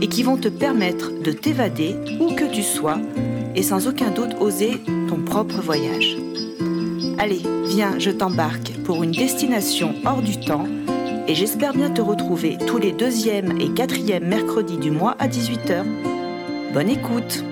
et qui vont te permettre de t'évader où que tu sois et sans aucun doute oser ton propre voyage. Allez, viens, je t'embarque pour une destination hors du temps et j'espère bien te retrouver tous les deuxièmes et quatrièmes mercredis du mois à 18h. Bonne écoute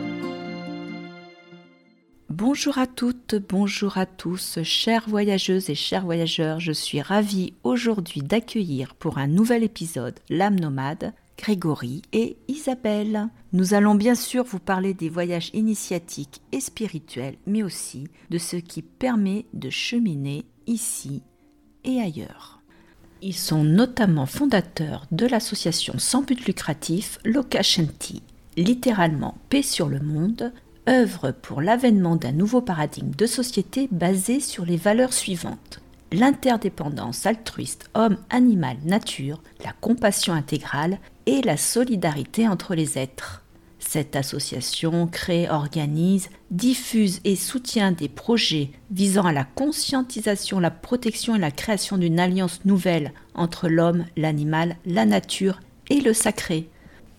Bonjour à toutes, bonjour à tous, chères voyageuses et chers voyageurs, je suis ravie aujourd'hui d'accueillir pour un nouvel épisode L'âme nomade Grégory et Isabelle. Nous allons bien sûr vous parler des voyages initiatiques et spirituels, mais aussi de ce qui permet de cheminer ici et ailleurs. Ils sont notamment fondateurs de l'association sans but lucratif Lokashanti, littéralement paix sur le monde, œuvre pour l'avènement d'un nouveau paradigme de société basé sur les valeurs suivantes l'interdépendance altruiste homme-animal-nature, la compassion intégrale et la solidarité entre les êtres. Cette association crée, organise, diffuse et soutient des projets visant à la conscientisation, la protection et la création d'une alliance nouvelle entre l'homme, l'animal, la nature et le sacré.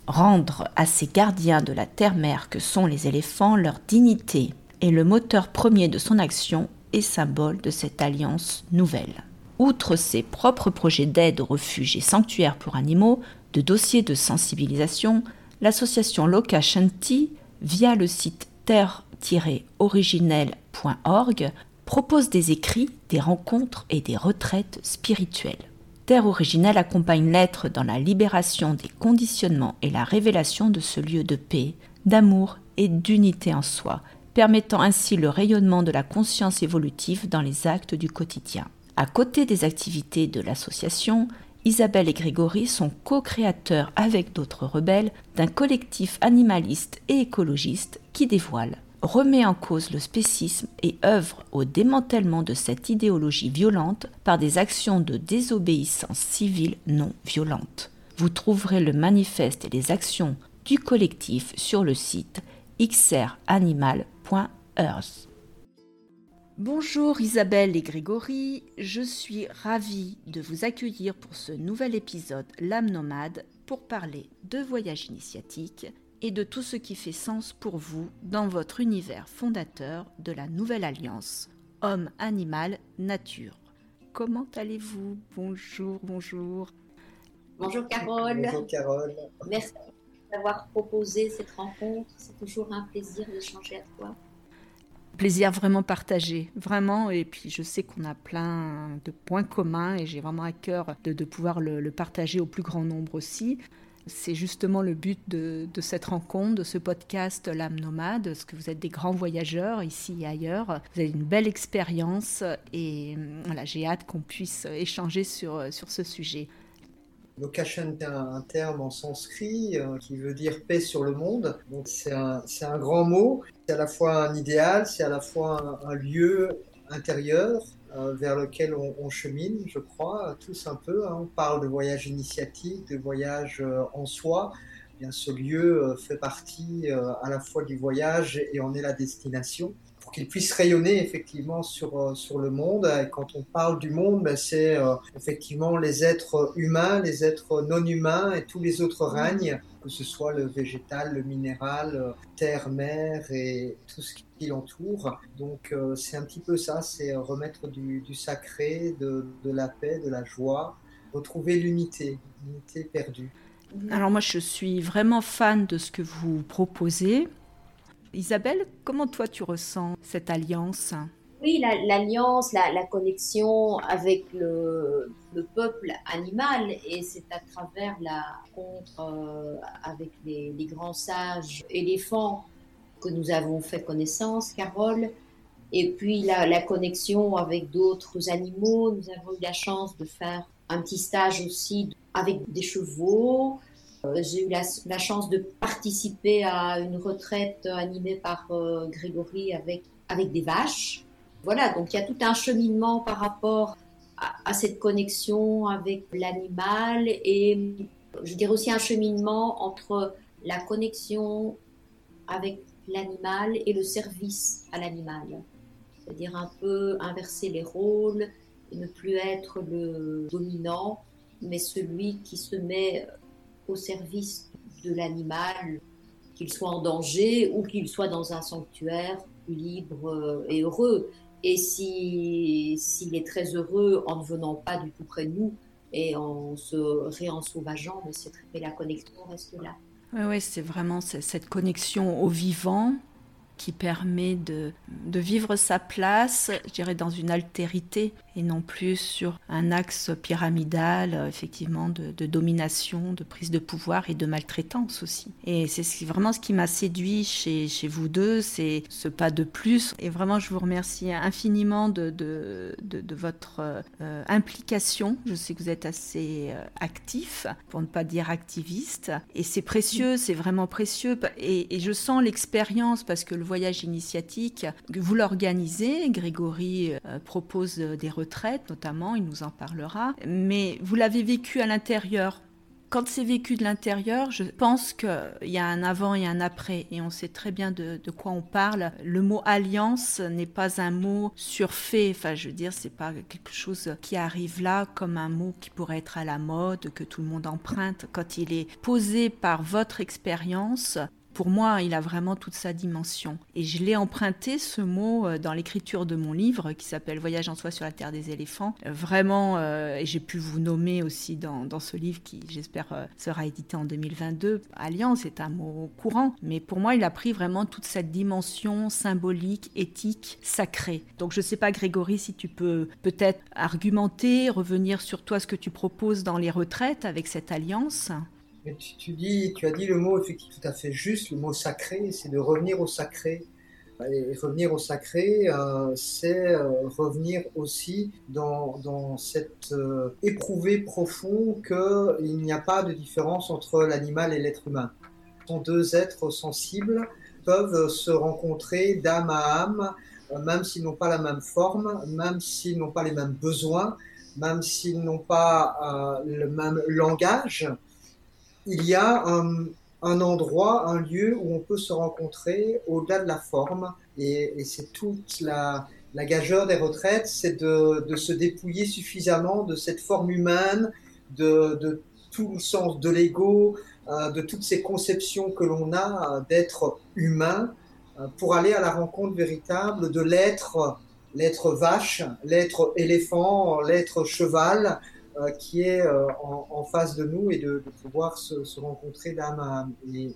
Rendre à ces gardiens de la terre-mère que sont les éléphants leur dignité est le moteur premier de son action et symbole de cette alliance nouvelle. Outre ses propres projets d'aide aux refuges et sanctuaires pour animaux, de dossiers de sensibilisation, l'association Loka Shanti, via le site terre-originelle.org, propose des écrits, des rencontres et des retraites spirituelles. Terre originelle accompagne l'être dans la libération des conditionnements et la révélation de ce lieu de paix, d'amour et d'unité en soi, permettant ainsi le rayonnement de la conscience évolutive dans les actes du quotidien. À côté des activités de l'association, Isabelle et Grégory sont co-créateurs avec d'autres rebelles d'un collectif animaliste et écologiste qui dévoile, remet en cause le spécisme et œuvre au démantèlement de cette idéologie violente par des actions de désobéissance civile non violente. Vous trouverez le manifeste et les actions du collectif sur le site xranimal.com Bonjour Isabelle et Grégory, je suis ravie de vous accueillir pour ce nouvel épisode L'âme nomade pour parler de voyage initiatique et de tout ce qui fait sens pour vous dans votre univers fondateur de la nouvelle alliance Homme, Animal, Nature. Comment allez-vous? Bonjour, bonjour. Bonjour Carole. Bonjour Carole. Merci d'avoir proposé cette rencontre. C'est toujours un plaisir d'échanger avec toi. Plaisir vraiment partagé, vraiment. Et puis je sais qu'on a plein de points communs et j'ai vraiment à cœur de, pouvoir le, partager au plus grand nombre aussi. C'est justement le but de, cette rencontre, de ce podcast L'âme nomade, parce que vous êtes des grands voyageurs ici et ailleurs. Vous avez une belle expérience et voilà, j'ai hâte qu'on puisse échanger sur, sur ce sujet. Lokashan est un, terme en sanskrit euh, qui veut dire paix sur le monde. Donc c'est un, un, grand mot. C'est à la fois un idéal, c'est à la fois un, lieu intérieur euh, vers lequel on, chemine, je crois, tous un peu. Hein. On parle de voyage initiatique, de voyage euh, en soi. Bien, ce lieu fait partie à la fois du voyage et en est la destination pour qu'il puisse rayonner effectivement sur, euh, sur le monde. Et quand on parle du monde, ben, c'est euh, effectivement les êtres humains, les êtres non humains et tous les autres règnes, que ce soit le végétal, le minéral, euh, terre, mer et tout ce qui l'entoure. Donc c'est un petit peu ça, c'est remettre du, du sacré, de, de la paix, de la joie, retrouver l'unité, l'unité perdue. Alors moi je suis vraiment fan de ce que vous proposez. Isabelle, comment toi tu ressens cette alliance? Oui, l'alliance, la, connexion avec le, peuple animal, et c'est à travers la rencontre euh, avec les, grands sages éléphants que nous avons fait connaissance, Carole. Et puis la, connexion avec d'autres animaux. Nous avons eu la chance de faire un petit stage aussi avec des chevaux, j'ai eu la, chance de participer à une retraite animée par euh, Grégory avec, avec des vaches. Voilà, donc il y a tout un cheminement par rapport à, cette connexion avec l'animal et je dirais aussi un cheminement entre la connexion avec l'animal et le service à l'animal. C'est-à-dire un peu inverser les rôles et ne plus être le dominant, mais celui qui se met au service de l'animal, qu'il soit en danger ou qu'il soit dans un sanctuaire libre et heureux. Et s'il est très heureux en ne venant pas du tout près de nous et en se réensauvageant, mais la connexion reste là. Oui, ouais, c'est vraiment cette connexion au vivant, qui permet de, vivre sa place, je dirais, dans une altérité et non plus sur un axe pyramidal, euh, effectivement, de, domination, de prise de pouvoir et de maltraitance aussi. Et c'est vraiment ce qui m'a séduit chez, vous deux, c'est ce pas de plus. Et vraiment, je vous remercie infiniment de votre euh, implication. Je sais que vous êtes assez euh, actif, pour ne pas dire activiste. Et c'est précieux, c'est vraiment précieux. Et, et je sens l'expérience parce que le voyage initiatique, vous l'organisez. Grégory euh, propose des retraites notamment, il nous en parlera. Mais vous l'avez vécu à l'intérieur quand c'est vécu de l'intérieur, je pense qu'il y a un avant et un après, et on sait très bien de, quoi on parle. Le mot alliance n'est pas un mot surfait, enfin je veux dire, c'est pas quelque chose qui arrive là comme un mot qui pourrait être à la mode, que tout le monde emprunte. Quand il est posé par votre expérience, pour moi, il a vraiment toute sa dimension. Et je l'ai emprunté, ce mot, euh, dans l'écriture de mon livre qui s'appelle Voyage en soi sur la terre des éléphants. Euh, vraiment, euh, et j'ai pu vous nommer aussi dans, dans ce livre qui, j'espère, sera édité en 2022. Alliance est un mot courant, mais pour moi, il a pris vraiment toute cette dimension symbolique, éthique, sacrée. Donc je ne sais pas, Grégory, si tu peux peut-être argumenter, revenir sur toi, ce que tu proposes dans les retraites avec cette alliance tu, dis, tu as dit le mot effectivement tout à fait juste, le mot sacré, c'est de revenir au sacré. Et revenir au sacré, euh, c'est euh, revenir aussi dans, dans cet euh, éprouvé profond qu'il n'y a pas de différence entre l'animal et l'être humain. Sont deux êtres sensibles, peuvent se rencontrer d'âme à âme, même s'ils n'ont pas la même forme, même s'ils n'ont pas les mêmes besoins, même s'ils n'ont pas le même langage il y a un, endroit, un lieu où on peut se rencontrer au-delà de la forme. Et, c'est toute la, gageure des retraites, c'est de, se dépouiller suffisamment de cette forme humaine, de, tout le sens de l'ego, euh, de toutes ces conceptions que l'on a euh, d'être humain, euh, pour aller à la rencontre véritable de l'être, l'être vache, l'être éléphant, l'être cheval, qui est euh, en, face de nous et de, pouvoir se, rencontrer d'âme à âme.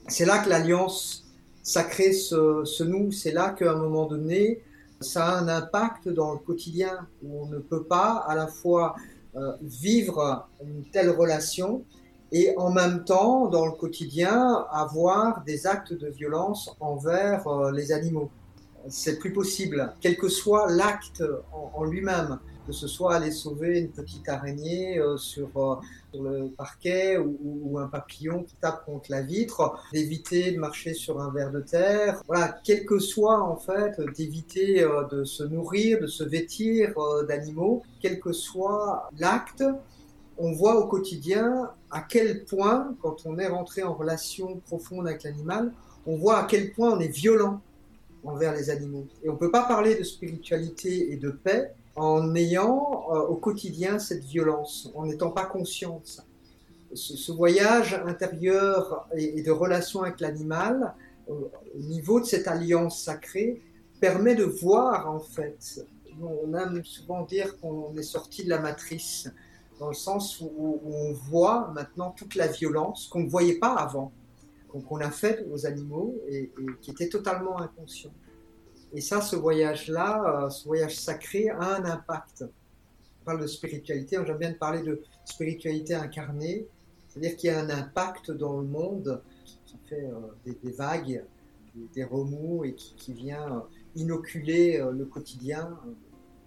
c'est là que l'alliance sacrée se, se noue, c'est là qu'à un moment donné, ça a un impact dans le quotidien où on ne peut pas à la fois euh, vivre une telle relation et en même temps, dans le quotidien, avoir des actes de violence envers les animaux. C'est plus possible, quel que soit l'acte en lui-même que ce soit aller sauver une petite araignée euh, sur, euh, sur, le parquet ou, un papillon qui tape contre la vitre, d'éviter de marcher sur un ver de terre, voilà, quel que soit en fait, d'éviter euh, de se nourrir, de se vêtir d'animaux, quel que soit l'acte, on voit au quotidien à quel point, quand on est rentré en relation profonde avec l'animal, on voit à quel point on est violent envers les animaux. Et on ne peut pas parler de spiritualité et de paix en ayant euh, au quotidien cette violence, en n'étant pas conscient de ça. Ce, voyage intérieur et, de relation avec l'animal, euh, au niveau de cette alliance sacrée, permet de voir en fait. On aime souvent dire qu'on est sorti de la matrice, dans le sens où, on voit maintenant toute la violence qu'on ne voyait pas avant, qu'on a faite aux animaux et qui était totalement inconscient. Et ça, ce voyage-là, euh, ce voyage sacré, a un impact. On parle de spiritualité, j'aime bien parler de spiritualité incarnée, c'est-à-dire qu'il y a un impact dans le monde qui fait euh, des, vagues, des, remous et qui, vient euh, inoculer le quotidien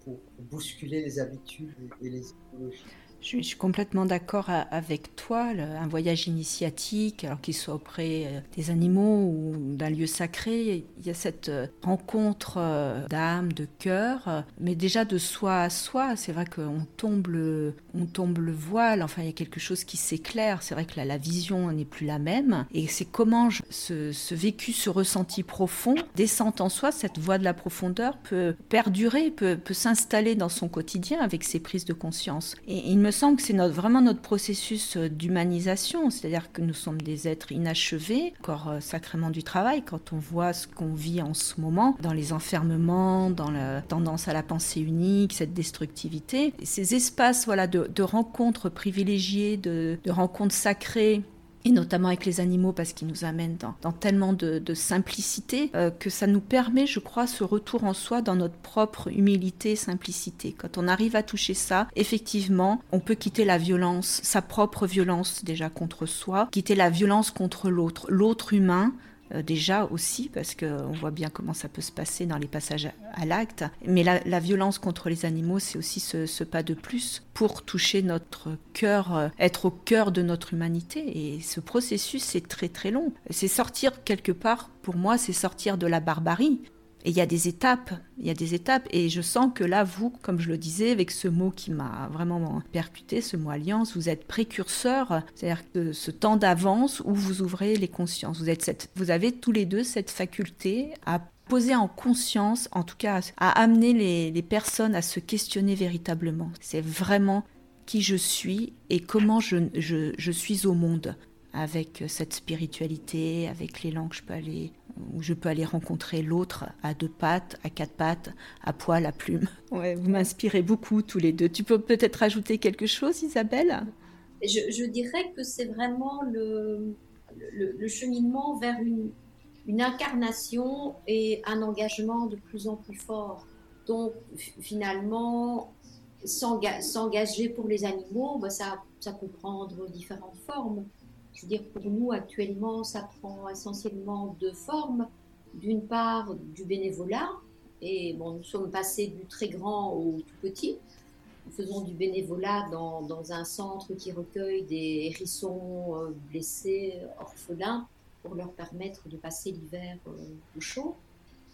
pour bousculer les habitudes et les idéologies. Je suis complètement d'accord avec toi. un voyage initiatique, alors qu'il soit auprès euh, des animaux ou d'un lieu sacré, il y a cette euh, rencontre euh, d'âme, de cœur, mais déjà de soi à soi. C'est vrai qu'on tombe, on tombe le voile, enfin il y a quelque chose qui s'éclaire. C'est vrai que la vision n'est plus la même. Et c'est comment ce, vécu, ce ressenti profond descend en soi, cette voie de la profondeur peut perdurer, peut, s'installer dans son quotidien avec ses prises de conscience. Et il me semble que c'est vraiment notre processus euh, d'humanisation, c'est-à-dire que nous sommes des êtres inachevés, encore euh, sacrément du travail, quand on voit ce qu'on vit en ce moment, dans les enfermements, dans la tendance à la pensée unique, cette destructivité. ces espaces voilà, de, de rencontres privilégiées, de, rencontres sacrées, et notamment avec les animaux parce qu'ils nous amènent dans, tellement de, simplicité euh, que ça nous permet, je crois, ce retour en soi dans notre propre humilité et simplicité. Quand on arrive à toucher ça, effectivement, on peut quitter la violence, sa propre violence déjà contre soi, quitter la violence contre l'autre, l'autre humain, euh, déjà aussi, parce qu'on voit bien comment ça peut se passer dans les passages à, l'acte. Mais la, violence contre les animaux, c'est aussi ce, pas de plus pour toucher notre cœur, euh, être au cœur de notre humanité. Et ce processus, c'est très très long. C'est sortir quelque part, pour moi, c'est sortir de la barbarie. Et il y a des étapes, il y a des étapes, et je sens que là, vous, comme je le disais, avec ce mot qui m'a vraiment percuté, ce mot alliance, vous êtes précurseur, c'est-à-dire que ce temps d'avance où vous ouvrez les consciences. Vous, êtes cette, vous avez tous les deux cette faculté à poser en conscience, en tout cas à amener les, personnes à se questionner véritablement. C'est vraiment qui je suis et comment je, je suis au monde avec cette spiritualité, avec l'élan que je peux aller, où je peux aller rencontrer l'autre à deux pattes, à quatre pattes, à poil, à plume. Ouais, vous m'inspirez beaucoup tous les deux. Tu peux peut-être ajouter quelque chose, Isabelle? Je, dirais que c'est vraiment le, le, cheminement vers une, une incarnation et un engagement de plus en plus fort. Donc finalement, s'engager pour les animaux, bah, ça, ça peut prendre différentes formes. Je veux dire, pour nous, actuellement, ça prend essentiellement deux formes. D'une part, du bénévolat, et bon, nous sommes passés du très grand au tout petit. Nous faisons du bénévolat dans, dans un centre qui recueille des hérissons euh, blessés, orphelins, pour leur permettre de passer l'hiver euh, au chaud.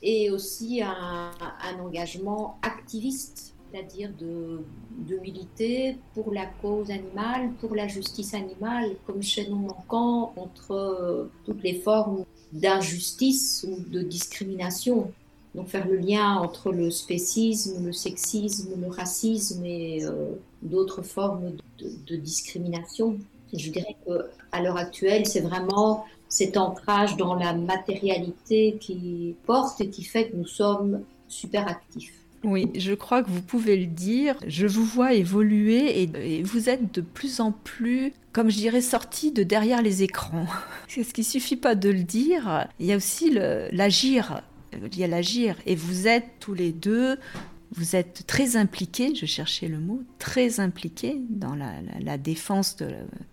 Et aussi un, un engagement activiste c'est-à-dire de, de, militer pour la cause animale, pour la justice animale, comme chaînon manquant entre euh, toutes les formes d'injustice ou de discrimination. Donc faire le lien entre le spécisme, le sexisme, le racisme et euh, d'autres formes de, de, discrimination. je dirais qu'à l'heure actuelle, c'est vraiment cet ancrage dans la matérialité qui porte et qui fait que nous sommes super actifs. Oui, je crois que vous pouvez le dire. Je vous vois évoluer et, vous êtes de plus en plus, comme je dirais, sorti de derrière les écrans. Ce qui suffit pas de le dire, il y a aussi l'agir. Il y a l'agir. Et vous êtes tous les deux vous êtes très impliqué, je cherchais le mot, très impliqué dans la, défense de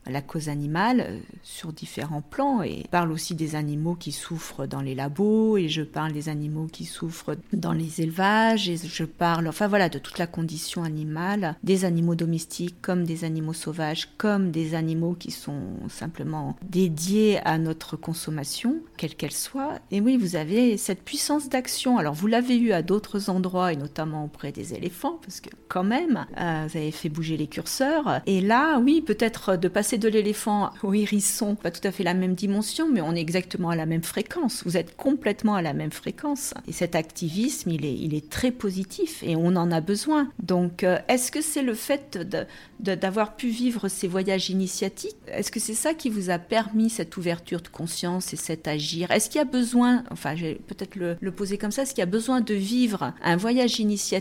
la, cause animale euh, sur différents plans. Et je parle aussi des animaux qui souffrent dans les labos, et je parle des animaux qui souffrent dans les élevages, et je parle, enfin voilà, de toute la condition animale, des animaux domestiques comme des animaux sauvages, comme des animaux qui sont simplement dédiés à notre consommation, quelle qu'elle soit. Et oui, vous avez cette puissance d'action. Alors vous l'avez eu à d'autres endroits, et notamment auprès des éléphants, parce que quand même, euh, vous avez fait bouger les curseurs. Et là, oui, peut-être de passer de l'éléphant au hérisson, pas tout à fait la même dimension, mais on est exactement à la même fréquence. Vous êtes complètement à la même fréquence. Et cet activisme, il est, il est très positif et on en a besoin. Donc, euh, est-ce que c'est le fait d'avoir pu vivre ces voyages initiatiques Est-ce que c'est ça qui vous a permis cette ouverture de conscience et cet agir? Est-ce qu'il y a besoin, enfin, je vais peut-être le, le poser comme ça, est-ce qu'il y a besoin de vivre un voyage initiatique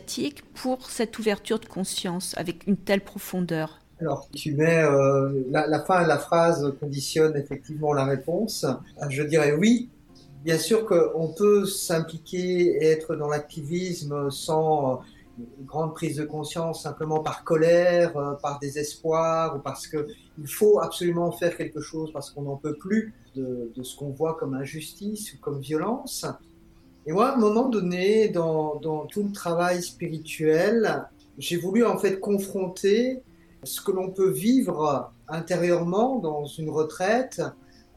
pour cette ouverture de conscience avec une telle profondeur alors, tu mets euh, la, fin de la phrase conditionne effectivement la réponse. Je dirais oui. Bien sûr qu'on peut s'impliquer et être dans l'activisme sans une grande prise de conscience, simplement par colère, euh, par désespoir, ou parce qu'il faut absolument faire quelque chose parce qu'on n'en peut plus de ce qu'on voit comme injustice ou comme violence. Et moi, à un moment donné, dans, tout le travail spirituel, j'ai voulu en fait confronter ce que l'on peut vivre intérieurement dans une retraite,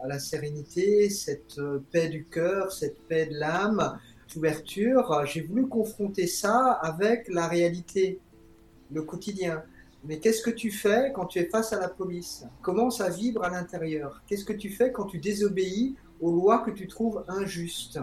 à la sérénité, cette paix du cœur, cette paix de l'âme, ouverture, j'ai voulu confronter ça avec la réalité, le quotidien. Mais qu'est-ce que tu fais quand tu es face à la police? Comment ça vibre à l'intérieur. Qu'est-ce que tu fais quand tu désobéis aux lois que tu trouves injustes?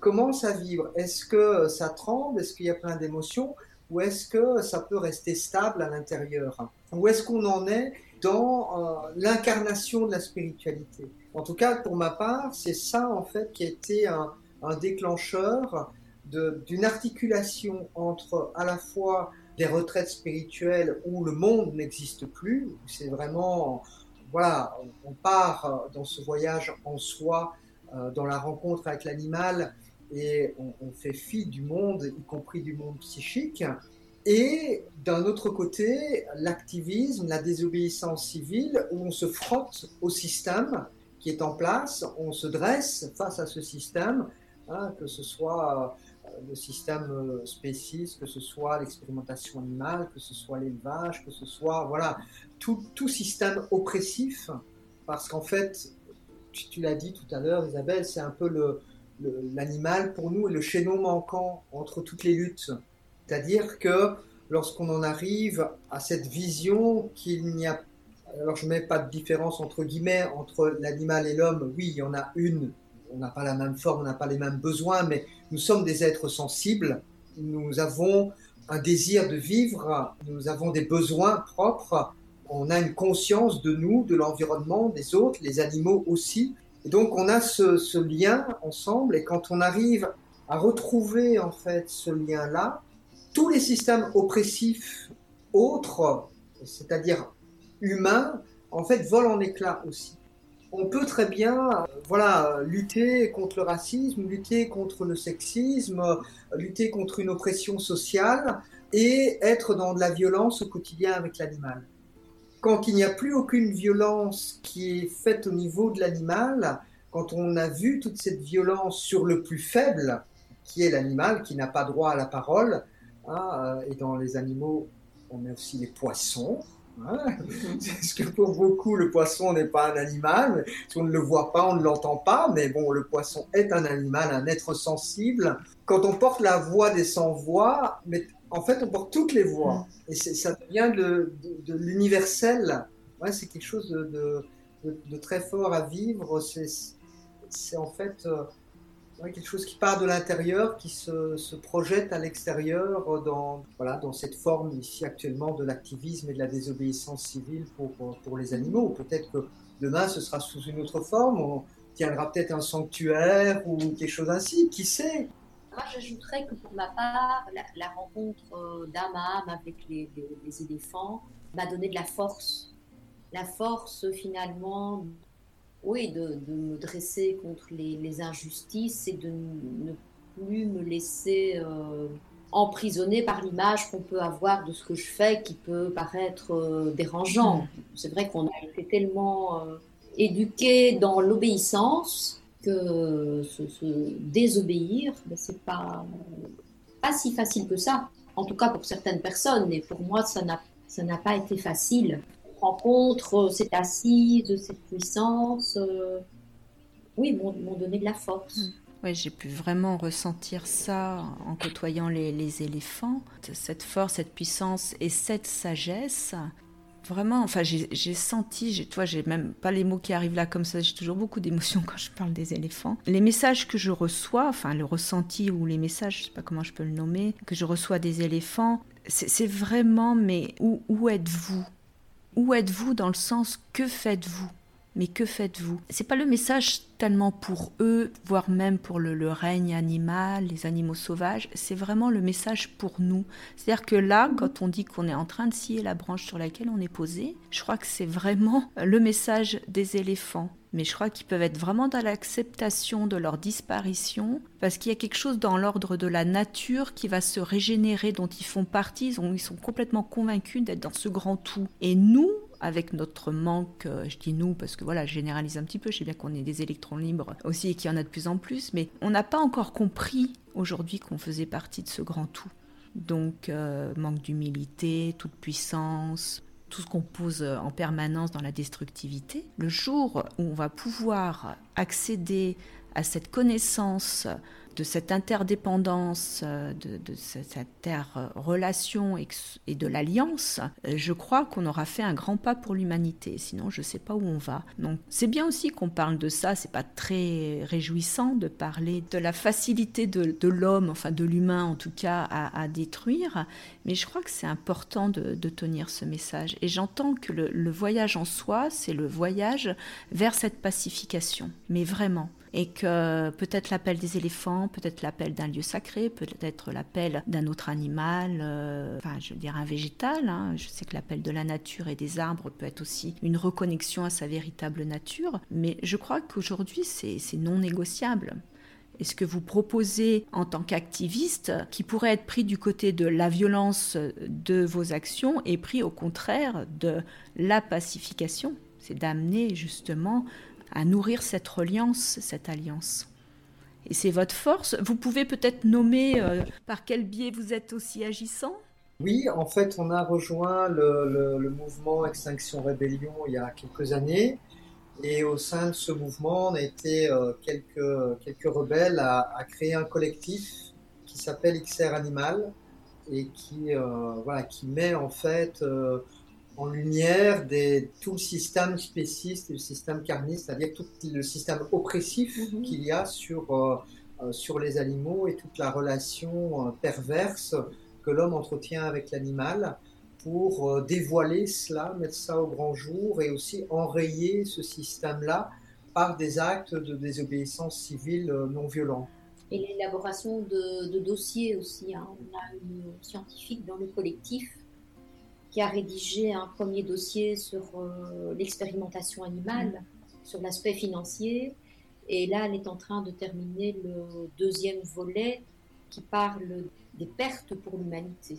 Comment ça vibre Est-ce que ça tremble? Est-ce qu'il y a plein d'émotions? Ou est-ce que ça peut rester stable à l'intérieur? Où est-ce qu'on en est dans euh, l'incarnation de la spiritualité? En tout cas, pour ma part, c'est ça en fait qui a été un, un déclencheur d'une articulation entre à la fois des retraites spirituelles où le monde n'existe plus, c'est vraiment, voilà, on part dans ce voyage en soi, euh, dans la rencontre avec l'animal, et on, fait fi du monde, y compris du monde psychique. Et d'un autre côté, l'activisme, la désobéissance civile, où on se frotte au système qui est en place, on se dresse face à ce système Hein, que ce soit euh, le système euh, spéciste, que ce soit l'expérimentation animale, que ce soit l'élevage, que ce soit voilà tout, tout système oppressif, parce qu'en fait, tu l'as dit tout à l'heure, Isabelle, c'est un peu le, l'animal pour nous est le chaînon manquant entre toutes les luttes. C'est-à-dire que lorsqu'on en arrive à cette vision qu'il n'y a, alors je mets pas de différence entre guillemets entre l'animal et l'homme, oui, il y en a une on n'a pas la même forme, on n'a pas les mêmes besoins, mais nous sommes des êtres sensibles. Nous avons un désir de vivre, nous avons des besoins propres, on a une conscience de nous, de l'environnement, des autres, les animaux aussi. Et donc on a ce, lien ensemble, et quand on arrive à retrouver en fait ce lien-là, tous les systèmes oppressifs autres, c'est-à-dire humains, en fait volent en éclats aussi on peut très bien voilà, lutter contre le racisme, lutter contre le sexisme, lutter contre une oppression sociale et être dans de la violence au quotidien avec l'animal. Quand il n'y a plus aucune violence qui est faite au niveau de l'animal, quand on a vu toute cette violence sur le plus faible, qui est l'animal, qui n'a pas droit à la parole, hein, et dans les animaux, on a aussi les poissons, Parce que pour beaucoup, le poisson n'est pas un animal. Si on ne le voit pas, on ne l'entend pas. Mais bon, le poisson est un animal, un être sensible. Quand on porte la voix des sans-voix, mais en fait, on porte toutes les voix. Et ça vient de, l'universel. Ouais, c'est quelque chose de, de, très fort à vivre. C'est en fait. Euh, quelque chose qui part de l'intérieur, qui se, se, projette à l'extérieur dans, voilà, dans cette forme ici actuellement de l'activisme et de la désobéissance civile pour, pour les animaux. Peut-être que demain ce sera sous une autre forme, on tiendra peut-être un sanctuaire ou quelque chose ainsi, qui sait? Moi, j'ajouterais que pour ma part, la, rencontre euh, d'âme à âme avec les, les, les éléphants m'a donné de la force. La force, finalement, oui, de, me dresser contre les, injustices et de ne plus me laisser euh, emprisonner par l'image qu'on peut avoir de ce que je fais qui peut paraître euh, dérangeant. Mm. C'est vrai qu'on a été tellement euh, éduqué dans l'obéissance se, désobéir, ben, c'est pas, pas si facile que ça. En tout cas pour certaines personnes, et pour moi, ça n'a pas été facile rencontre, cette assise, cette puissance, euh, oui, m'ont donné de la force. Hmm. Oui, j'ai pu vraiment ressentir ça en côtoyant les, éléphants, cette force, cette puissance et cette sagesse. Vraiment, enfin, j'ai senti, toi, j'ai même pas les mots qui arrivent là comme ça, j'ai toujours beaucoup d'émotions quand je parle des éléphants. Les messages que je reçois, enfin, le ressenti ou les messages, je sais pas comment je peux le nommer, que je reçois des éléphants, c'est vraiment, mais où, où êtes-vous? Où êtes-vous dans le sens que faites-vous? Mais que faites-vous? C'est pas le message tellement pour eux, voire même pour le, règne animal, les animaux sauvages, c'est vraiment le message pour nous. C'est-à-dire que là, quand on dit qu'on est en train de scier la branche sur laquelle on est posé, je crois que c'est vraiment le message des éléphants. Mais je crois qu'ils peuvent être vraiment dans l'acceptation de leur disparition, parce qu'il y a quelque chose dans l'ordre de la nature qui va se régénérer, dont ils font partie, ils, ils sont complètement convaincus d'être dans ce grand tout. Et nous, avec notre manque, euh, je dis nous parce que voilà, je généralise un petit peu, je sais bien qu'on est des électrons libres aussi et qu'il y en a de plus en plus, mais on n'a pas encore compris aujourd'hui qu'on faisait partie de ce grand tout. Donc, euh, manque d'humilité, toute puissance, tout ce qu'on pose en permanence dans la destructivité, le jour où on va pouvoir accéder à cette connaissance de cette interdépendance, euh, de, cette interrelation et, de l'alliance, euh, je crois qu'on aura fait un grand pas pour l'humanité. Sinon, je ne sais pas où on va. Donc, c'est bien aussi qu'on parle de ça. C'est pas très réjouissant de parler de la facilité de, l'homme, enfin de l'humain en tout cas, à, détruire. Mais je crois que c'est important de, tenir ce message. Et j'entends que le voyage en soi, c'est le voyage vers cette pacification. Mais vraiment et que peut-être l'appel des éléphants, peut-être l'appel d'un lieu sacré, peut-être l'appel d'un autre animal, euh, enfin je veux dire un végétal. Hein. Je sais que l'appel de la nature et des arbres peut être aussi une reconnexion à sa véritable nature, mais je crois qu'aujourd'hui c'est non négociable. Et ce que vous proposez en tant qu'activiste, qui pourrait être pris du côté de la violence de vos actions, est pris au contraire de la pacification? C'est d'amener justement à nourrir cette reliance, cette alliance. Et c'est votre force. Vous pouvez peut-être nommer euh, par quel biais vous êtes aussi agissant? Oui, en fait, on a rejoint le, mouvement Extinction Rébellion il y a quelques années. Et au sein de ce mouvement, on a été euh, quelques, quelques rebelles à, créer un collectif qui s'appelle XR Animal et qui, euh, voilà, qui met en fait en lumière des, tout le système spéciste et le système carniste, c'est-à-dire tout le système oppressif mhm. qu'il y a sur, euh, euh, sur les animaux et toute la relation euh, perverse que l'homme entretient avec l'animal pour dévoiler cela, mettre ça au grand jour et aussi enrayer ce système-là par des actes de désobéissance civile non violents. Et l'élaboration de, dossiers aussi. Hein. On a une scientifique dans le collectif qui a rédigé un premier dossier sur euh, l'expérimentation animale, sur l'aspect financier. Et là, elle est en train de terminer le deuxième volet qui parle des pertes pour l'humanité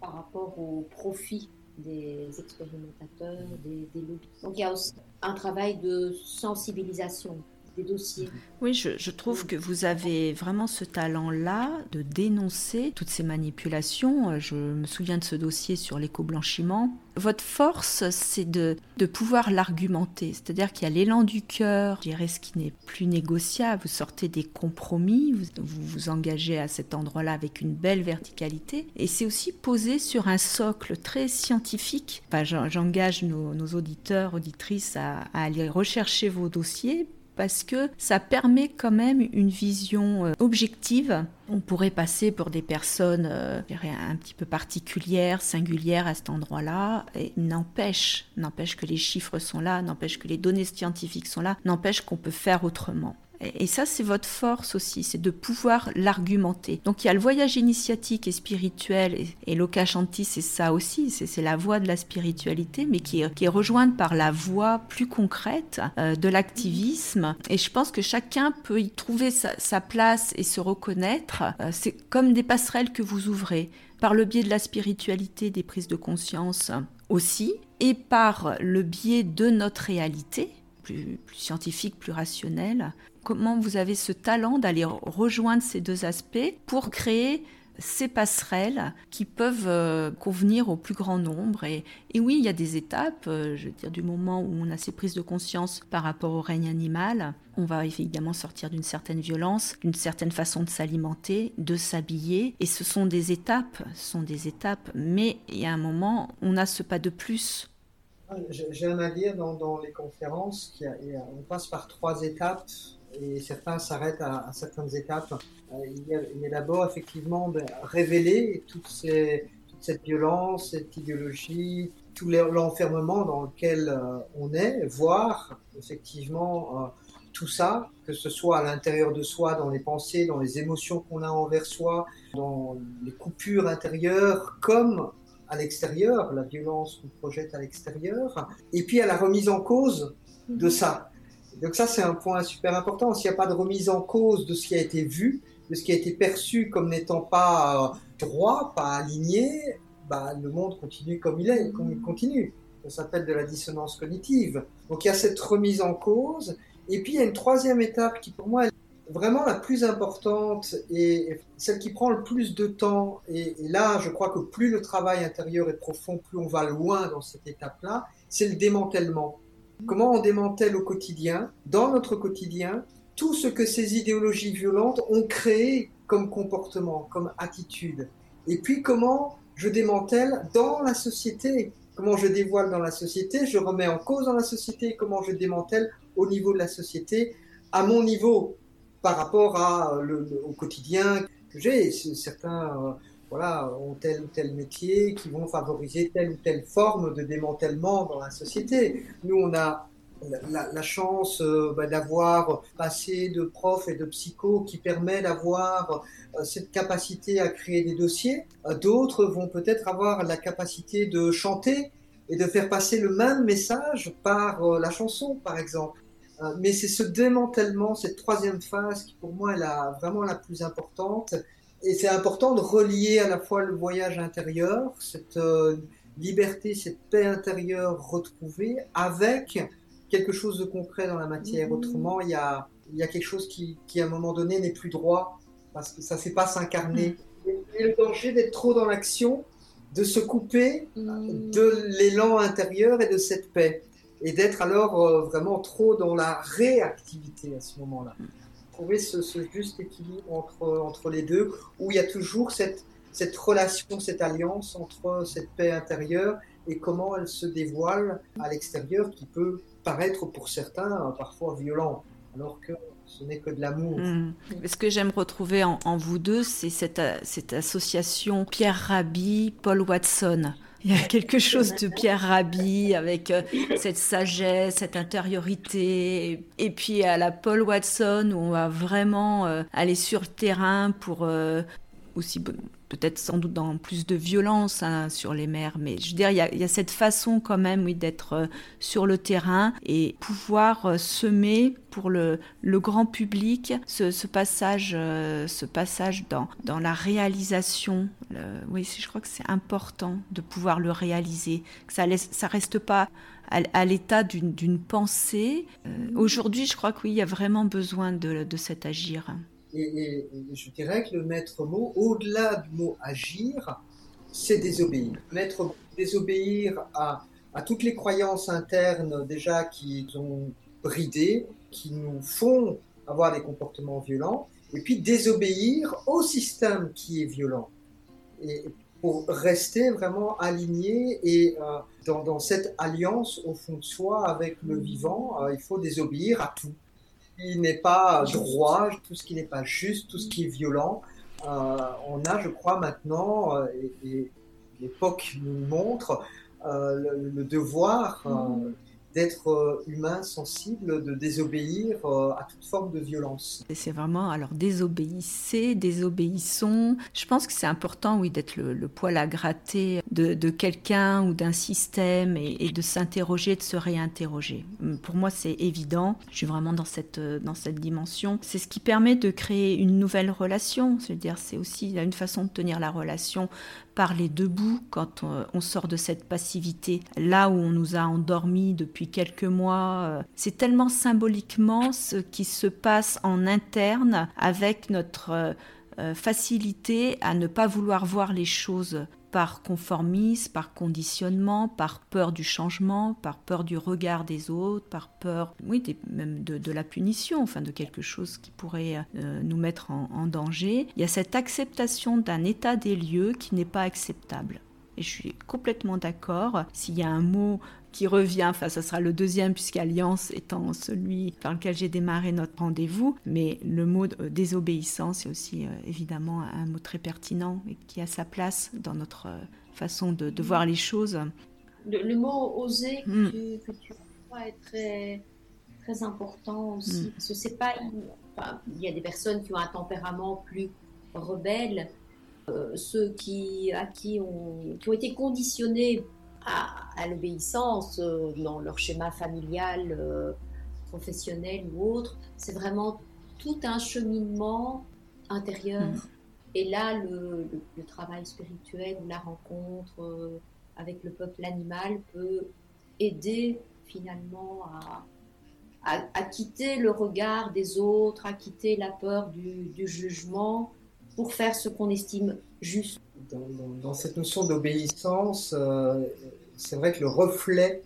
par rapport au profit des expérimentateurs, des, des lobbies. Donc il y a aussi un travail de sensibilisation dossiers. Oui, je, trouve que vous avez vraiment ce talent-là de dénoncer toutes ces manipulations. Euh, je me souviens de ce dossier sur l'éco-blanchiment. Votre force, c'est de, pouvoir l'argumenter. C'est-à-dire qu'il y a l'élan du cœur, je dirais ce qui n'est plus négociable. Vous sortez des compromis, vous vous, engagez à cet endroit-là avec une belle verticalité. Et c'est aussi posé sur un socle très scientifique. Enfin, J'engage nos, auditeurs, auditrices à aller rechercher vos dossiers parce que ça permet quand même une vision euh, objective. On pourrait passer pour des personnes euh, un petit peu particulières, singulières à cet endroit-là, et n'empêche, n'empêche que les chiffres sont là, n'empêche que les données scientifiques sont là, n'empêche qu'on peut faire autrement. Et ça, c'est votre force aussi, c'est de pouvoir l'argumenter. Donc il y a le voyage initiatique et spirituel, et, et c'est ça aussi, c'est la voie de la spiritualité, mais qui, est rejointe par la voie plus concrète euh, de l'activisme. Et je pense que chacun peut y trouver sa, place et se reconnaître. Euh, c'est comme des passerelles que vous ouvrez par le biais de la spiritualité, des prises de conscience aussi, et par le biais de notre réalité, plus, scientifique, plus rationnelle, comment vous avez ce talent d'aller rejoindre ces deux aspects pour créer ces passerelles qui peuvent euh, convenir au plus grand nombre. Et, oui, il y a des étapes, euh, je veux dire, du moment où on a ces prises de conscience par rapport au règne animal, on va évidemment sortir d'une certaine violence, d'une certaine façon de s'alimenter, de s'habiller. Et ce sont des étapes, ce sont des étapes, mais il y a un moment, on a ce pas de plus. J'aime à dire dans, les conférences qu'on passe par trois étapes et certains s'arrêtent à, certaines étapes. Euh, il, est d'abord effectivement de révéler toute cette violence, cette idéologie, tout l'enfermement dans lequel euh, on est, voir effectivement euh, tout ça, que ce soit à l'intérieur de soi, dans les pensées, dans les émotions qu'on a envers soi, dans les coupures intérieures, comme à l'extérieur, la violence qu'on projette à l'extérieur, et puis à la remise en cause de ça. Donc ça, c'est un point super important. S'il n'y a pas de remise en cause de ce qui a été vu, de ce qui a été perçu comme n'étant pas euh, droit, pas aligné, bah, le monde continue comme il est, comme il continue. Ça s'appelle de la dissonance cognitive. Donc il y a cette remise en cause. Et puis il y a une troisième étape qui pour moi vraiment la plus importante et celle qui prend le plus de temps, et, là je crois que plus le travail intérieur est profond, plus on va loin dans cette étape-là, c'est le démantèlement. Comment on démantèle au quotidien, dans notre quotidien, tout ce que ces idéologies violentes ont créé comme comportement, comme attitude. Et puis comment je démantèle dans la société, comment je dévoile dans la société, je remets en cause dans la société, comment je démantèle au niveau de la société, à mon niveau, par rapport à, le, au quotidien que j'ai. Certains euh, voilà, ont tel ou tel métier qui vont favoriser telle ou telle forme de démantèlement dans la société. Nous, on a la, chance euh, bah, d'avoir passé de profs et de psychos qui permet d'avoir euh, cette capacité à créer des dossiers. D'autres vont peut-être avoir la capacité de chanter et de faire passer le même message par la chanson, par exemple. Euh, mais c'est ce démantèlement, cette troisième phase qui pour moi est la, vraiment la plus importante. Et c'est important de relier à la fois le voyage intérieur, cette euh, liberté, cette paix intérieure retrouvée, avec quelque chose de concret dans la matière. Mmh. Autrement, il y a, il y a quelque chose qui, qui, à un moment donné, n'est plus droit, parce que ça ne sait pas s'incarner. Mmh. Et le danger d'être trop dans l'action, de se couper mmh. de l'élan intérieur et de cette paix et d'être alors euh, vraiment trop dans la réactivité à ce moment-là. Trouver ce, juste équilibre entre, entre les deux, où il y a toujours cette, cette relation, cette alliance entre cette paix intérieure et comment elle se dévoile à l'extérieur, qui peut paraître pour certains euh, parfois violent, alors que ce n'est que de l'amour. Mmh. Ce que j'aime retrouver en, vous deux, c'est cette, cette association Pierre Rabhi, Paul Watson. Il y a quelque chose de Pierre Rabhi avec euh, cette sagesse, cette intériorité. Et puis à la Paul Watson où on va vraiment euh, aller sur le terrain pour euh, aussi peut-être sans doute dans plus de violence hein, sur les mers, mais je veux dire, il y a, cette façon quand même, oui, d'être euh, sur le terrain et pouvoir euh, semer pour le, le grand public ce, passage, euh, ce passage dans, dans la réalisation. oui, je crois que c'est important de pouvoir le réaliser, que ça ça reste pas à, l'état d'une pensée. Aujourd'hui, je crois qu'il y a vraiment besoin de cet agir. Et, je dirais que le maître mot, au-delà du mot agir, c'est désobéir. Désobéir à, toutes les croyances internes déjà qui ont bridé, qui nous font avoir des comportements violents, et puis désobéir au système qui est violent. Et pour rester vraiment aligné et euh, dans, dans, cette alliance au fond de soi avec le vivant, euh, il faut désobéir à tout qui n'est pas droit, tout ce qui n'est pas juste, tout ce qui est violent. Euh, on a, je crois, maintenant, euh, et, l'époque nous montre, euh, le, devoir mmh d'être euh, humain, sensible, de désobéir euh, à toute forme de violence. C'est vraiment, alors désobéissez, désobéissons. Je pense que c'est important, oui, d'être le, poil à gratter de, quelqu'un ou d'un système et, de s'interroger, de se réinterroger. Hum, pour moi, c'est évident. Je suis vraiment dans cette, euh, dans cette dimension. C'est ce qui permet de créer une nouvelle relation. C'est-à-dire, c'est aussi une façon de tenir la relation parler debout quand on, sort de cette passivité, là où on nous a endormis depuis quelques mois. Euh, c'est tellement symboliquement ce qui se passe en interne avec notre euh, facilité à ne pas vouloir voir les choses par conformisme, par conditionnement, par peur du changement, par peur du regard des autres, par peur, oui, même de, la punition, enfin de quelque chose qui pourrait euh, nous mettre en, danger. Il y a cette acceptation d'un état des lieux qui n'est pas acceptable. Et je suis complètement d'accord. S'il y a un mot qui revient, enfin ce sera le deuxième puisqu'alliance étant celui par lequel j'ai démarré notre rendez-vous, mais le mot euh, désobéissance est aussi euh, évidemment un mot très pertinent et qui a sa place dans notre euh, façon de, voir les choses. Le, mot oser que, mm. tu, que vois est très, très important aussi, mm. parce que c'est pas... il y a des personnes qui ont un tempérament plus rebelle, ceux qui, à qui, ont, qui ont été conditionnés à, l'obéissance euh, dans leur schéma familial, euh, professionnel ou autre. C'est vraiment tout un cheminement intérieur. Mm. Et là, le, travail spirituel la rencontre euh, avec le peuple animal peut aider finalement à, à, quitter le regard des autres, à quitter la peur du, jugement pour faire ce qu'on estime juste. Dans, cette notion d'obéissance, euh, c'est vrai que le reflet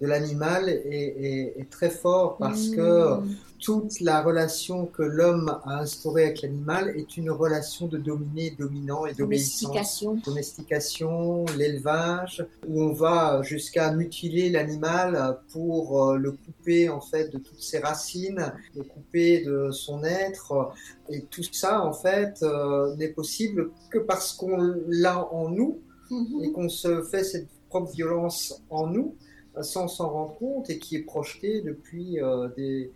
de l'animal est, très fort parce que mmh toute la relation que l'homme a instaurée avec l'animal est une relation de dominé, dominant et d'obéissance. Domestication. Domestication, l'élevage, où on va jusqu'à mutiler l'animal pour euh, le couper en fait de toutes ses racines, le couper de son être. Et tout ça en fait euh, n'est possible que parce qu'on l'a en nous mhm. et qu'on se fait cette propre violence en nous sans s'en rendre compte et qui est projetée depuis euh, des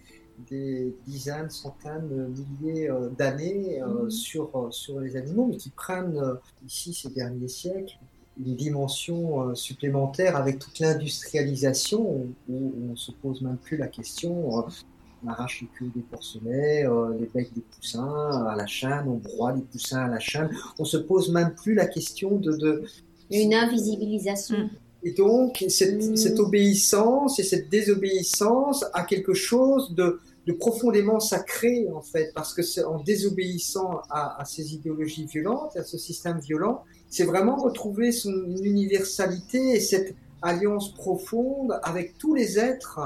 des dizaines, centaines, milliers euh, d'années euh, mhm. sur, euh, sur les animaux, mais qui prennent ici ces derniers siècles une dimension supplémentaire avec toute l'industrialisation où, on ne se pose même plus la question. on arrache les queues des porcelets, les becs des poussins à la chaîne, on broie les poussins à la chaîne. On se pose même plus la question de, de une invisibilisation. Et donc, cette, mm. cette, obéissance et cette désobéissance à quelque chose de, de profondément sacré en fait, parce que c'est en désobéissant à, à, ces idéologies violentes, à ce système violent, c'est vraiment retrouver son universalité et cette alliance profonde avec tous les êtres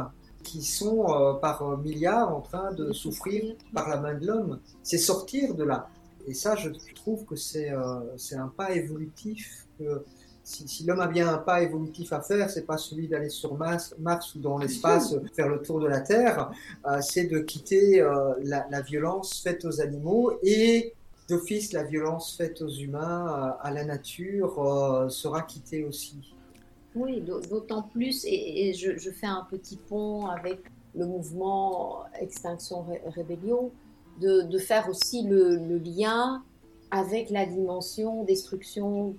qui sont euh, par milliards en train de souffrir par la main de l'homme. C'est sortir de là. Et ça, je trouve que c'est euh, un pas évolutif que si, l'homme a bien un pas évolutif à faire, c'est pas celui d'aller sur Mars, ou dans l'espace faire le tour de la Terre, euh, c'est de quitter euh, la, violence faite aux animaux et d'office la violence faite aux humains, euh, à la nature, sera quittée aussi. Oui, d'autant plus, et, je, fais un petit pont avec le mouvement Extinction Rébellion, de, faire aussi le, le lien avec la dimension destruction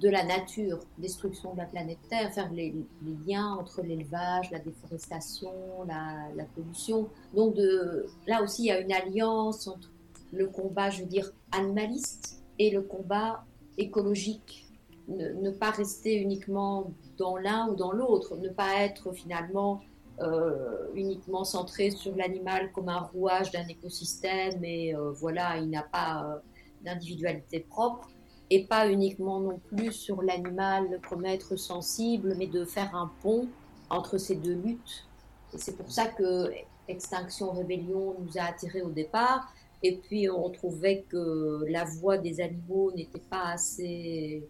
de la nature, destruction de la planète Terre, faire les, liens entre l'élevage, la déforestation, la, pollution. Donc de, là aussi, il y a une alliance entre le combat, je veux dire, animaliste et le combat écologique. Ne, pas rester uniquement dans l'un ou dans l'autre, ne pas être finalement euh, uniquement centré sur l'animal comme un rouage d'un écosystème et euh, voilà, il n'a pas euh, d'individualité propre et pas uniquement non plus sur l'animal comme être sensible, mais de faire un pont entre ces deux luttes. Et c'est pour ça que Extinction Rébellion nous a attirés au départ. Et puis on trouvait que la voix des animaux n'était pas assez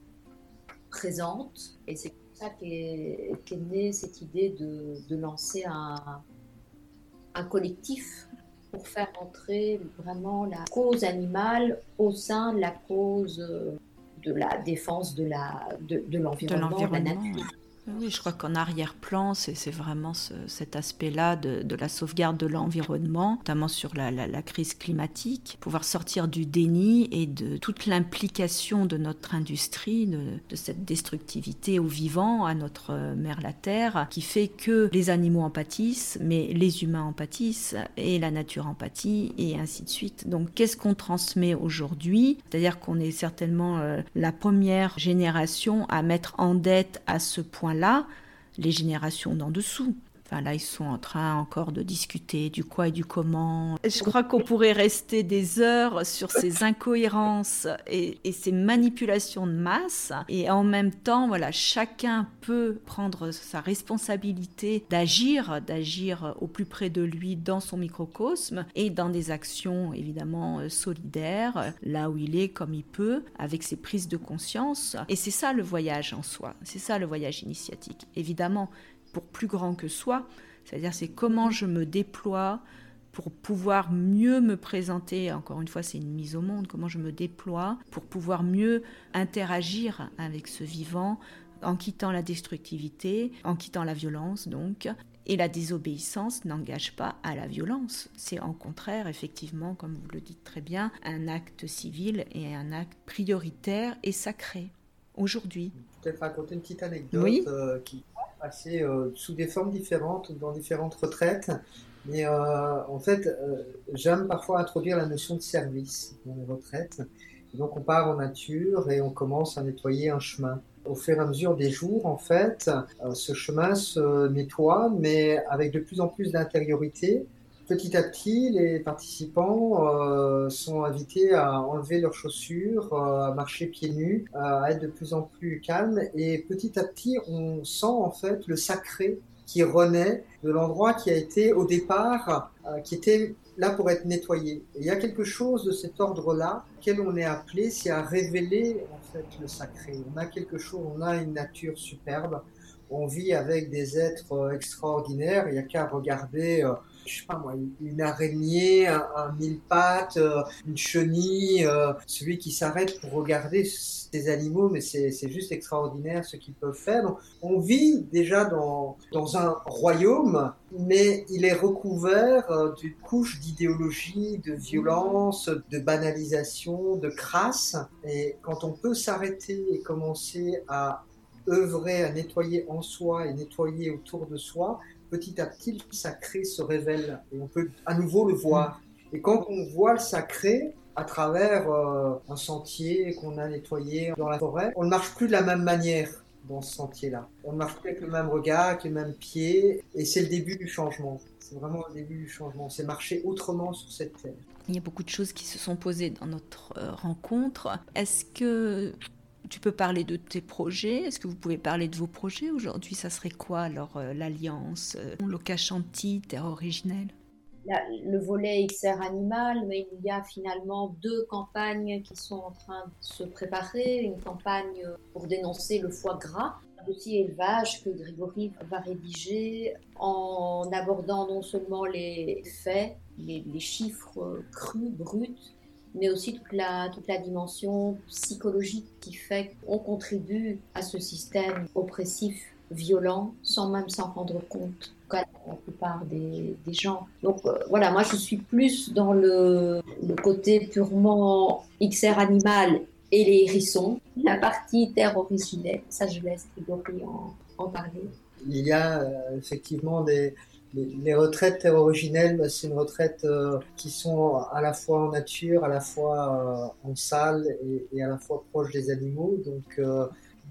présente. Et c'est pour ça qu'est née cette idée de, lancer un collectif pour faire entrer vraiment la cause animale au sein de la cause euh, de la défense de l'environnement, de, de, la nature. Oui, je crois qu'en arrière-plan, c'est vraiment cet aspect-là de, la sauvegarde de l'environnement, notamment sur la, crise climatique, pouvoir sortir du déni et de toute l'implication de notre industrie, de, cette destructivité au vivant, à notre mère la Terre, qui fait que les animaux en pâtissent, mais les humains en pâtissent, et la nature en pâtit, et ainsi de suite. Donc qu'est-ce qu'on transmet aujourd'hui? C'est-à-dire qu'on est certainement euh, la première génération à mettre en dette à ce point là les générations d'en dessous. Enfin, là, ils sont en train encore de discuter du quoi et du comment. Je crois qu'on pourrait rester des heures sur ces incohérences et, ces manipulations de masse. Et en même temps, voilà, chacun peut prendre sa responsabilité d'agir, d'agir au plus près de lui dans son microcosme et dans des actions évidemment euh, solidaires, là où il est, comme il peut, avec ses prises de conscience. Et c'est ça le voyage en soi. C'est ça le voyage initiatique. Évidemment, pour plus grand que soi. C'est-à-dire c'est comment je me déploie pour pouvoir mieux me présenter, encore une fois c'est une mise au monde, comment je me déploie pour pouvoir mieux interagir avec ce vivant en quittant la destructivité, en quittant la violence donc. Et la désobéissance n'engage pas à la violence. C'est en contraire, effectivement, comme vous le dites très bien, un acte civil et un acte prioritaire et sacré aujourd'hui. Peut-être raconter une petite anecdote euh, qui euh, sous des formes différentes, dans différentes retraites. Mais euh, en fait, euh, j'aime parfois introduire la notion de service dans les retraites. donc on part en nature et on commence à nettoyer un chemin. Au fur et à mesure des jours, en fait, ce chemin se nettoie, mais avec de plus en plus d'intériorité. Petit à petit, les participants euh, sont invités à enlever leurs chaussures, euh, à marcher pieds nus, à être de plus en plus calmes. Et petit à petit, on sent en fait le sacré qui renaît de l'endroit qui a été au départ, euh, qui était là pour être nettoyé. Et il y a quelque chose de cet ordre-là, auquel on est appelé, c'est à révéler en fait le sacré. On a quelque chose, on a une nature superbe. On vit avec des êtres extraordinaires. Il n'y a qu'à regarder je sais pas moi, une araignée, un, mille pattes, euh, une chenille, euh, celui qui s'arrête pour regarder ces animaux, mais c'est juste extraordinaire ce qu'ils peuvent faire. On vit déjà dans, dans un royaume, mais il est recouvert euh, d'une couche d'idéologie, de violence, de banalisation, de crasse. Et quand on peut s'arrêter et commencer à œuvrer à nettoyer en soi et nettoyer autour de soi, petit à petit, le sacré se révèle et on peut à nouveau le voir. Et quand on voit le sacré à travers euh, un sentier qu'on a nettoyé dans la forêt, on ne marche plus de la même manière dans ce sentier-là. On ne marche plus avec le même regard, avec les mêmes pieds, et c'est le début du changement. C'est vraiment le début du changement. C'est marcher autrement sur cette terre. Il y a beaucoup de choses qui se sont posées dans notre euh, rencontre. Est-ce que tu peux parler de tes projets. Est-ce que vous pouvez parler de vos projets aujourd'hui? Ça serait quoi alors euh, l'alliance euh, Locachanti, Terre originelle? Le volet XR animal, mais il y a finalement deux campagnes qui sont en train de se préparer. Une campagne pour dénoncer le foie gras, un petit élevage que Grégory va rédiger en abordant non seulement les faits, les, les chiffres crus, bruts, mais aussi toute la, toute la dimension psychologique qui fait qu'on contribue à ce système oppressif, violent, sans même s'en rendre compte, la plupart des, des gens. Donc euh, voilà, moi je suis plus dans le, le côté purement XR animal et les hérissons. La partie terre originelle, ça je laisse Grégory en, en parler. Il y a euh, effectivement des, les, retraites originelles, bah, c'est une retraite euh, qui sont à la fois en nature, à la fois euh, en salle et, à la fois proche des animaux. Donc euh,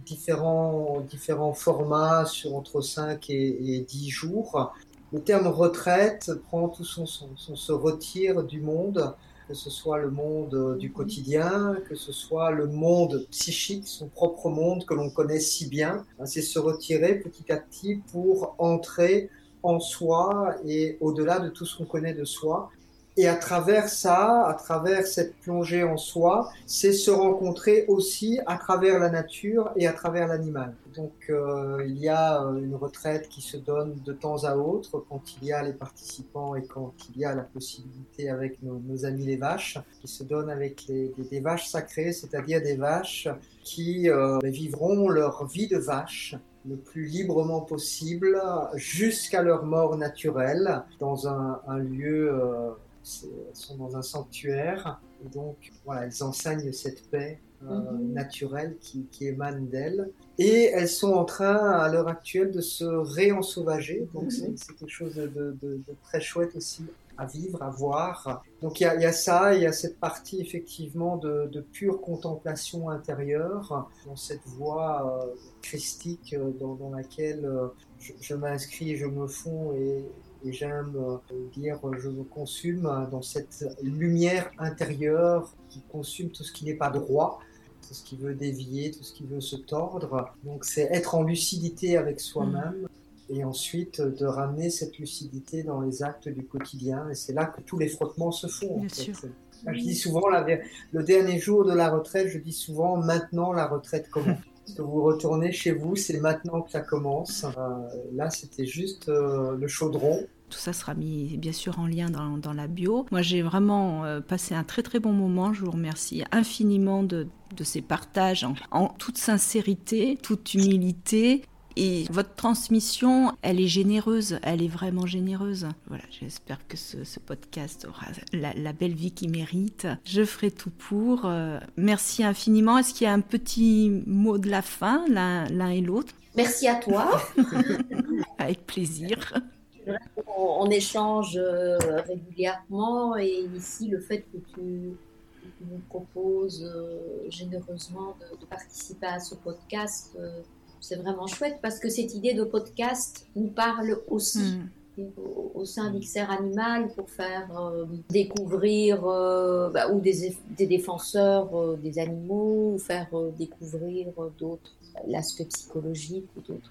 différents, différents formats sur entre 5 et, 10 jours. Le terme retraite prend tout son sens. On se retire du monde, que ce soit le monde du quotidien, que ce soit le monde psychique, son propre monde que l'on connaît si bien. C'est se retirer petit à petit pour entrer en soi et au-delà de tout ce qu'on connaît de soi. Et à travers ça, à travers cette plongée en soi, c'est se rencontrer aussi à travers la nature et à travers l'animal. Donc euh, il y a euh, une retraite qui se donne de temps à autre quand il y a les participants et quand il y a la possibilité avec nos, amis les vaches, qui se donne avec des, vaches sacrées, c'est-à-dire des vaches qui euh, vivront leur vie de vache le plus librement possible jusqu'à leur mort naturelle dans un, lieu, euh, elles sont dans un sanctuaire. Et donc, voilà, elles enseignent cette paix euh, mhm. naturelle qui, émane d'elles. Et elles sont en train, à l'heure actuelle, de se réensauvager. Donc, mhm. c'est quelque chose de, très chouette aussi à vivre, à voir. Donc il y, a, ça, il y a cette partie effectivement de, pure contemplation intérieure, dans cette voie euh, christique euh, dans, laquelle euh, je, m'inscris, je me fonds et, j'aime dire je me consume dans cette lumière intérieure qui consume tout ce qui n'est pas droit, tout ce qui veut dévier, tout ce qui veut se tordre. Donc c'est être en lucidité avec soi-même et ensuite de ramener cette lucidité dans les actes du quotidien. Et c'est là que tous les frottements se font. En fait. Je dis souvent, le dernier jour de la retraite, je dis souvent, maintenant la retraite commence. Que vous retournez chez vous, c'est maintenant que ça commence. Euh, là, c'était juste euh, le chaudron. Tout ça sera mis bien sûr en lien dans, dans la bio. Moi, j'ai vraiment euh, passé un très très bon moment. Je vous remercie infiniment de, de ces partages en, en toute sincérité, toute humilité et votre transmission, elle est généreuse, elle est vraiment généreuse. Voilà, j'espère que ce, podcast aura la, belle vie qu'il mérite. Je ferai tout pour. Euh, merci infiniment. Est-ce qu'il y a un petit mot de la fin, l'un et l'autre? Merci à toi. Avec plaisir. On, échange euh, régulièrement et ici, le fait que tu nous propose généreusement de, participer à ce podcast. C'est vraiment chouette parce que cette idée de podcast nous parle aussi. Hmm au, sein d'XR Animal pour faire euh, découvrir euh, bah, ou des, des défenseurs euh, des animaux ou faire découvrir d'autres l'aspect psychologique ou d'autres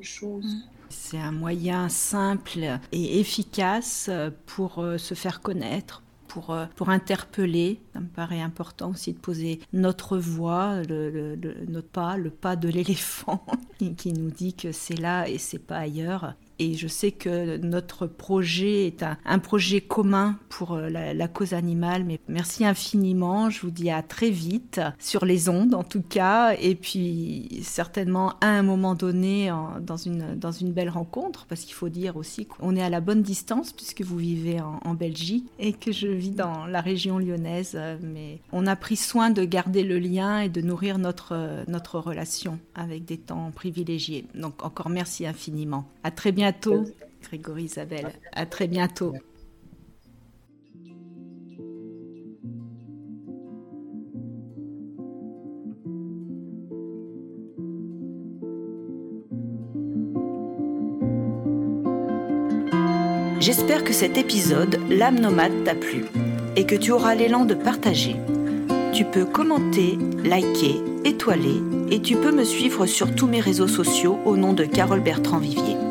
choses. Mm. C'est un moyen simple et efficace pour se faire connaître, pour, pour, interpeller. Ça me paraît important aussi de poser notre voix, le, notre pas, le pas de l'éléphant qui nous dit que c'est là et c'est pas ailleurs. Et je sais que notre projet est un, projet commun pour euh, la, cause animale. Mais merci infiniment. Je vous dis à très vite, sur les ondes en tout cas. Et puis certainement à un moment donné dans, une, dans une belle rencontre. Parce qu'il faut dire aussi qu'on est à la bonne distance puisque vous vivez en, en, Belgique et que je vis dans la région lyonnaise. Mais on a pris soin de garder le lien et de nourrir notre, notre relation avec des temps privilégiés. Donc encore merci infiniment. À très bientôt bientôt, Grégory Isabelle. À très bientôt. J'espère que cet épisode, L'âme nomade, t'a plu et que tu auras l'élan de partager. Tu peux commenter, liker, étoiler et tu peux me suivre sur tous mes réseaux sociaux au nom de Carole Bertrand Vivier.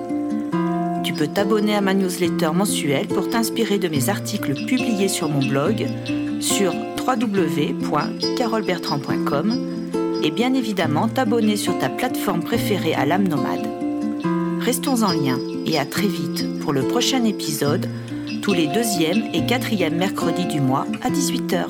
Tu peux t'abonner à ma newsletter mensuelle pour t'inspirer de mes articles publiés sur mon blog sur www.carolbertrand.com et bien évidemment t'abonner sur ta plateforme préférée à l'âme nomade. Restons en lien et à très vite pour le prochain épisode, tous les deuxième et quatrième mercredis du mois à 18h.